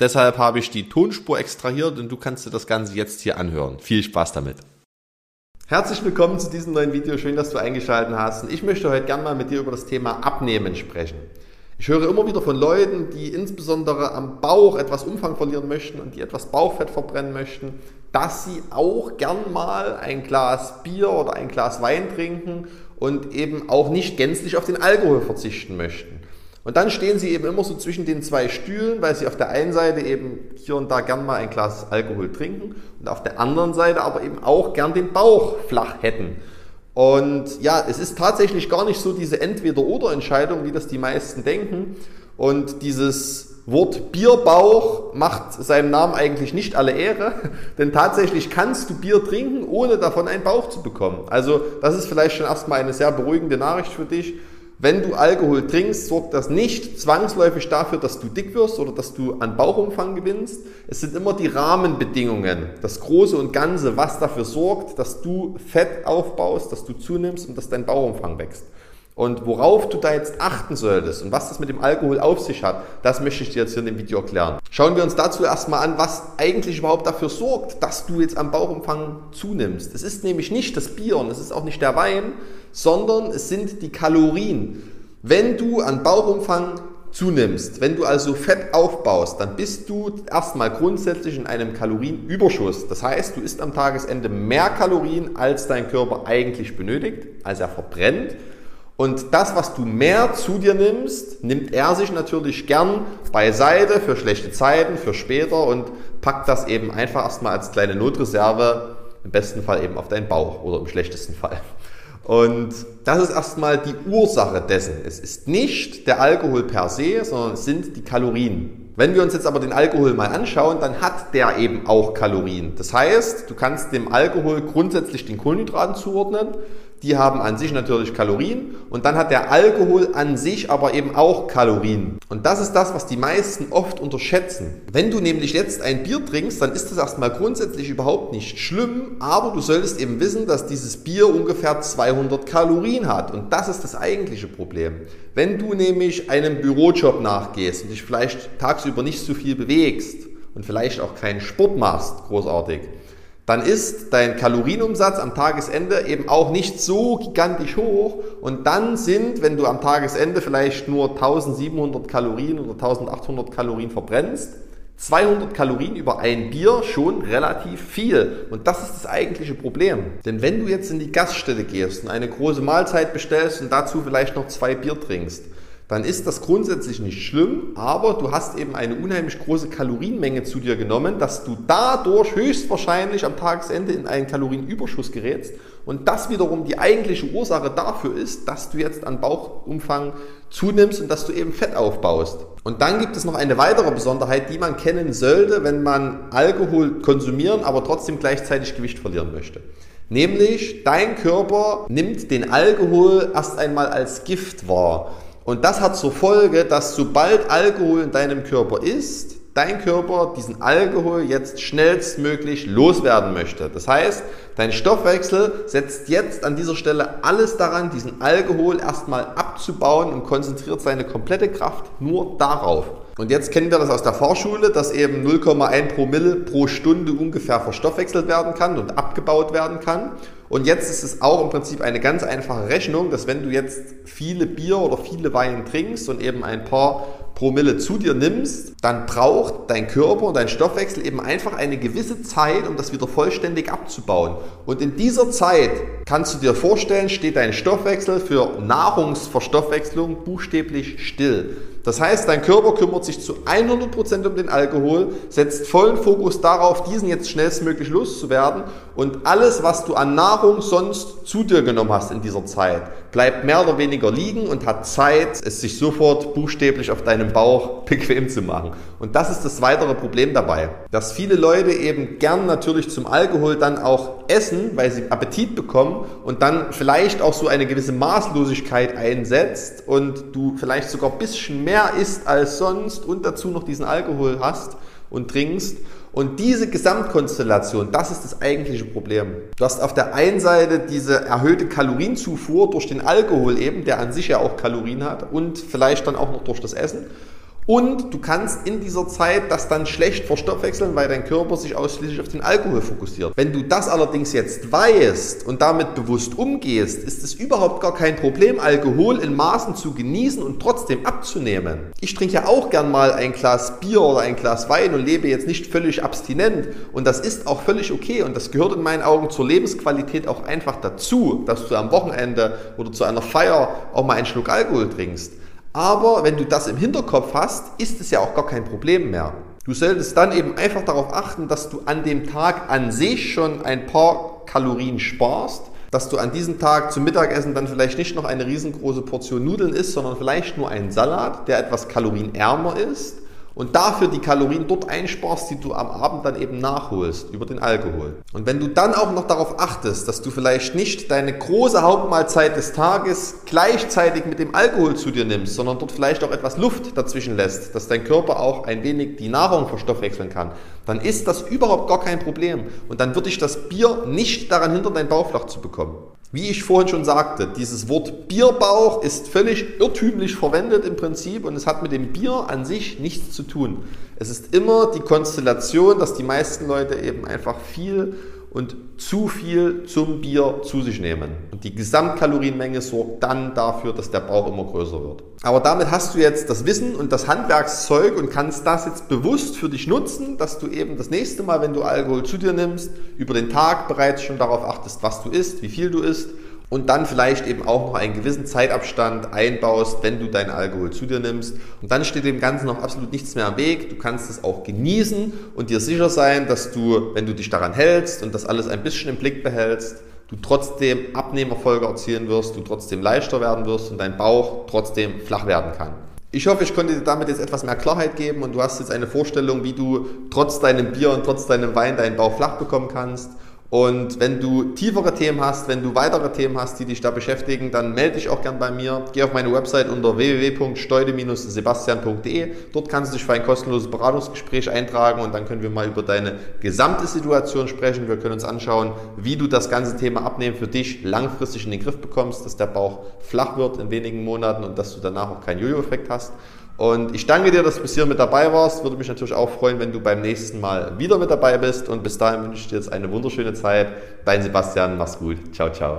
Deshalb habe ich die Tonspur extrahiert und du kannst dir das Ganze jetzt hier anhören. Viel Spaß damit. Herzlich willkommen zu diesem neuen Video. Schön, dass du eingeschaltet hast. Ich möchte heute gerne mal mit dir über das Thema Abnehmen sprechen. Ich höre immer wieder von Leuten, die insbesondere am Bauch etwas Umfang verlieren möchten und die etwas Bauchfett verbrennen möchten, dass sie auch gern mal ein Glas Bier oder ein Glas Wein trinken und eben auch nicht gänzlich auf den Alkohol verzichten möchten. Und dann stehen sie eben immer so zwischen den zwei Stühlen, weil sie auf der einen Seite eben hier und da gern mal ein Glas Alkohol trinken und auf der anderen Seite aber eben auch gern den Bauch flach hätten. Und ja, es ist tatsächlich gar nicht so diese Entweder-Oder-Entscheidung, wie das die meisten denken. Und dieses Wort Bierbauch macht seinem Namen eigentlich nicht alle Ehre, denn tatsächlich kannst du Bier trinken, ohne davon einen Bauch zu bekommen. Also das ist vielleicht schon erstmal eine sehr beruhigende Nachricht für dich. Wenn du Alkohol trinkst, sorgt das nicht zwangsläufig dafür, dass du dick wirst oder dass du an Bauchumfang gewinnst. Es sind immer die Rahmenbedingungen, das Große und Ganze, was dafür sorgt, dass du Fett aufbaust, dass du zunimmst und dass dein Bauchumfang wächst. Und worauf du da jetzt achten solltest und was das mit dem Alkohol auf sich hat, das möchte ich dir jetzt hier in dem Video erklären. Schauen wir uns dazu erstmal an, was eigentlich überhaupt dafür sorgt, dass du jetzt am Bauchumfang zunimmst. Es ist nämlich nicht das Bier und es ist auch nicht der Wein, sondern es sind die Kalorien. Wenn du an Bauchumfang zunimmst, wenn du also Fett aufbaust, dann bist du erstmal grundsätzlich in einem Kalorienüberschuss. Das heißt, du isst am Tagesende mehr Kalorien, als dein Körper eigentlich benötigt, als er verbrennt. Und das, was du mehr zu dir nimmst, nimmt er sich natürlich gern beiseite für schlechte Zeiten, für später und packt das eben einfach erstmal als kleine Notreserve, im besten Fall eben auf deinen Bauch oder im schlechtesten Fall. Und das ist erstmal die Ursache dessen. Es ist nicht der Alkohol per se, sondern es sind die Kalorien. Wenn wir uns jetzt aber den Alkohol mal anschauen, dann hat der eben auch Kalorien. Das heißt, du kannst dem Alkohol grundsätzlich den Kohlenhydraten zuordnen die haben an sich natürlich Kalorien und dann hat der Alkohol an sich aber eben auch Kalorien. Und das ist das, was die meisten oft unterschätzen. Wenn du nämlich jetzt ein Bier trinkst, dann ist das erstmal grundsätzlich überhaupt nicht schlimm, aber du solltest eben wissen, dass dieses Bier ungefähr 200 Kalorien hat und das ist das eigentliche Problem. Wenn du nämlich einem Bürojob nachgehst und dich vielleicht tagsüber nicht so viel bewegst und vielleicht auch keinen Sport machst, großartig, dann ist dein Kalorienumsatz am Tagesende eben auch nicht so gigantisch hoch und dann sind, wenn du am Tagesende vielleicht nur 1700 Kalorien oder 1800 Kalorien verbrennst, 200 Kalorien über ein Bier schon relativ viel. Und das ist das eigentliche Problem. Denn wenn du jetzt in die Gaststätte gehst und eine große Mahlzeit bestellst und dazu vielleicht noch zwei Bier trinkst, dann ist das grundsätzlich nicht schlimm, aber du hast eben eine unheimlich große Kalorienmenge zu dir genommen, dass du dadurch höchstwahrscheinlich am Tagesende in einen Kalorienüberschuss gerätst und das wiederum die eigentliche Ursache dafür ist, dass du jetzt an Bauchumfang zunimmst und dass du eben Fett aufbaust. Und dann gibt es noch eine weitere Besonderheit, die man kennen sollte, wenn man Alkohol konsumieren, aber trotzdem gleichzeitig Gewicht verlieren möchte. Nämlich, dein Körper nimmt den Alkohol erst einmal als Gift wahr. Und das hat zur Folge, dass sobald Alkohol in deinem Körper ist, dein Körper diesen Alkohol jetzt schnellstmöglich loswerden möchte. Das heißt, dein Stoffwechsel setzt jetzt an dieser Stelle alles daran, diesen Alkohol erstmal abzubauen und konzentriert seine komplette Kraft nur darauf. Und jetzt kennen wir das aus der Fahrschule, dass eben 0,1 Promille pro Stunde ungefähr verstoffwechselt werden kann und abgebaut werden kann. Und jetzt ist es auch im Prinzip eine ganz einfache Rechnung, dass wenn du jetzt viele Bier oder viele Weine trinkst und eben ein paar Promille zu dir nimmst, dann braucht dein Körper und dein Stoffwechsel eben einfach eine gewisse Zeit, um das wieder vollständig abzubauen. Und in dieser Zeit kannst du dir vorstellen, steht dein Stoffwechsel für Nahrungsverstoffwechslung buchstäblich still. Das heißt, dein Körper kümmert sich zu 100% um den Alkohol, setzt vollen Fokus darauf, diesen jetzt schnellstmöglich loszuwerden und alles, was du an Nahrung sonst zu dir genommen hast in dieser Zeit, bleibt mehr oder weniger liegen und hat Zeit, es sich sofort buchstäblich auf deinem Bauch bequem zu machen. Und das ist das weitere Problem dabei, dass viele Leute eben gern natürlich zum Alkohol dann auch essen, weil sie Appetit bekommen und dann vielleicht auch so eine gewisse Maßlosigkeit einsetzt und du vielleicht sogar ein bisschen mehr isst als sonst und dazu noch diesen Alkohol hast und trinkst. Und diese Gesamtkonstellation, das ist das eigentliche Problem. Du hast auf der einen Seite diese erhöhte Kalorienzufuhr durch den Alkohol eben, der an sich ja auch Kalorien hat und vielleicht dann auch noch durch das Essen. Und du kannst in dieser Zeit das dann schlecht verstoffwechseln, weil dein Körper sich ausschließlich auf den Alkohol fokussiert. Wenn du das allerdings jetzt weißt und damit bewusst umgehst, ist es überhaupt gar kein Problem, Alkohol in Maßen zu genießen und trotzdem abzunehmen. Ich trinke ja auch gern mal ein Glas Bier oder ein Glas Wein und lebe jetzt nicht völlig abstinent. Und das ist auch völlig okay und das gehört in meinen Augen zur Lebensqualität auch einfach dazu, dass du am Wochenende oder zu einer Feier auch mal einen Schluck Alkohol trinkst. Aber wenn du das im Hinterkopf hast, ist es ja auch gar kein Problem mehr. Du solltest dann eben einfach darauf achten, dass du an dem Tag an sich schon ein paar Kalorien sparst, dass du an diesem Tag zum Mittagessen dann vielleicht nicht noch eine riesengroße Portion Nudeln isst, sondern vielleicht nur einen Salat, der etwas kalorienärmer ist und dafür die Kalorien dort einsparst, die du am Abend dann eben nachholst über den Alkohol. Und wenn du dann auch noch darauf achtest, dass du vielleicht nicht deine große Hauptmahlzeit des Tages gleichzeitig mit dem Alkohol zu dir nimmst, sondern dort vielleicht auch etwas Luft dazwischen lässt, dass dein Körper auch ein wenig die Nahrung verstoffwechseln kann, dann ist das überhaupt gar kein Problem. Und dann würde ich das Bier nicht daran hindern, dein Bauchflach zu bekommen. Wie ich vorhin schon sagte, dieses Wort Bierbauch ist völlig irrtümlich verwendet im Prinzip und es hat mit dem Bier an sich nichts zu tun. Es ist immer die Konstellation, dass die meisten Leute eben einfach viel und zu viel zum Bier zu sich nehmen. Und die Gesamtkalorienmenge sorgt dann dafür, dass der Bauch immer größer wird. Aber damit hast du jetzt das Wissen und das Handwerkszeug und kannst das jetzt bewusst für dich nutzen, dass du eben das nächste Mal, wenn du Alkohol zu dir nimmst, über den Tag bereits schon darauf achtest, was du isst, wie viel du isst und dann vielleicht eben auch noch einen gewissen Zeitabstand einbaust, wenn du deinen Alkohol zu dir nimmst. Und dann steht dem Ganzen noch absolut nichts mehr am Weg. Du kannst es auch genießen und dir sicher sein, dass du, wenn du dich daran hältst und das alles ein bisschen im Blick behältst, du trotzdem Abnehmerfolge erzielen wirst, du trotzdem leichter werden wirst und dein Bauch trotzdem flach werden kann. Ich hoffe, ich konnte dir damit jetzt etwas mehr Klarheit geben und du hast jetzt eine Vorstellung, wie du trotz deinem Bier und trotz deinem Wein deinen Bauch flach bekommen kannst. Und wenn du tiefere Themen hast, wenn du weitere Themen hast, die dich da beschäftigen, dann melde dich auch gern bei mir. Geh auf meine Website unter www.steude-sebastian.de. Dort kannst du dich für ein kostenloses Beratungsgespräch eintragen und dann können wir mal über deine gesamte Situation sprechen. Wir können uns anschauen, wie du das ganze Thema Abnehmen für dich langfristig in den Griff bekommst, dass der Bauch flach wird in wenigen Monaten und dass du danach auch keinen Jojo-Effekt hast. Und ich danke dir, dass du bis hier mit dabei warst. Würde mich natürlich auch freuen, wenn du beim nächsten Mal wieder mit dabei bist. Und bis dahin wünsche ich dir jetzt eine wunderschöne Zeit. Dein Sebastian, mach's gut. Ciao, ciao.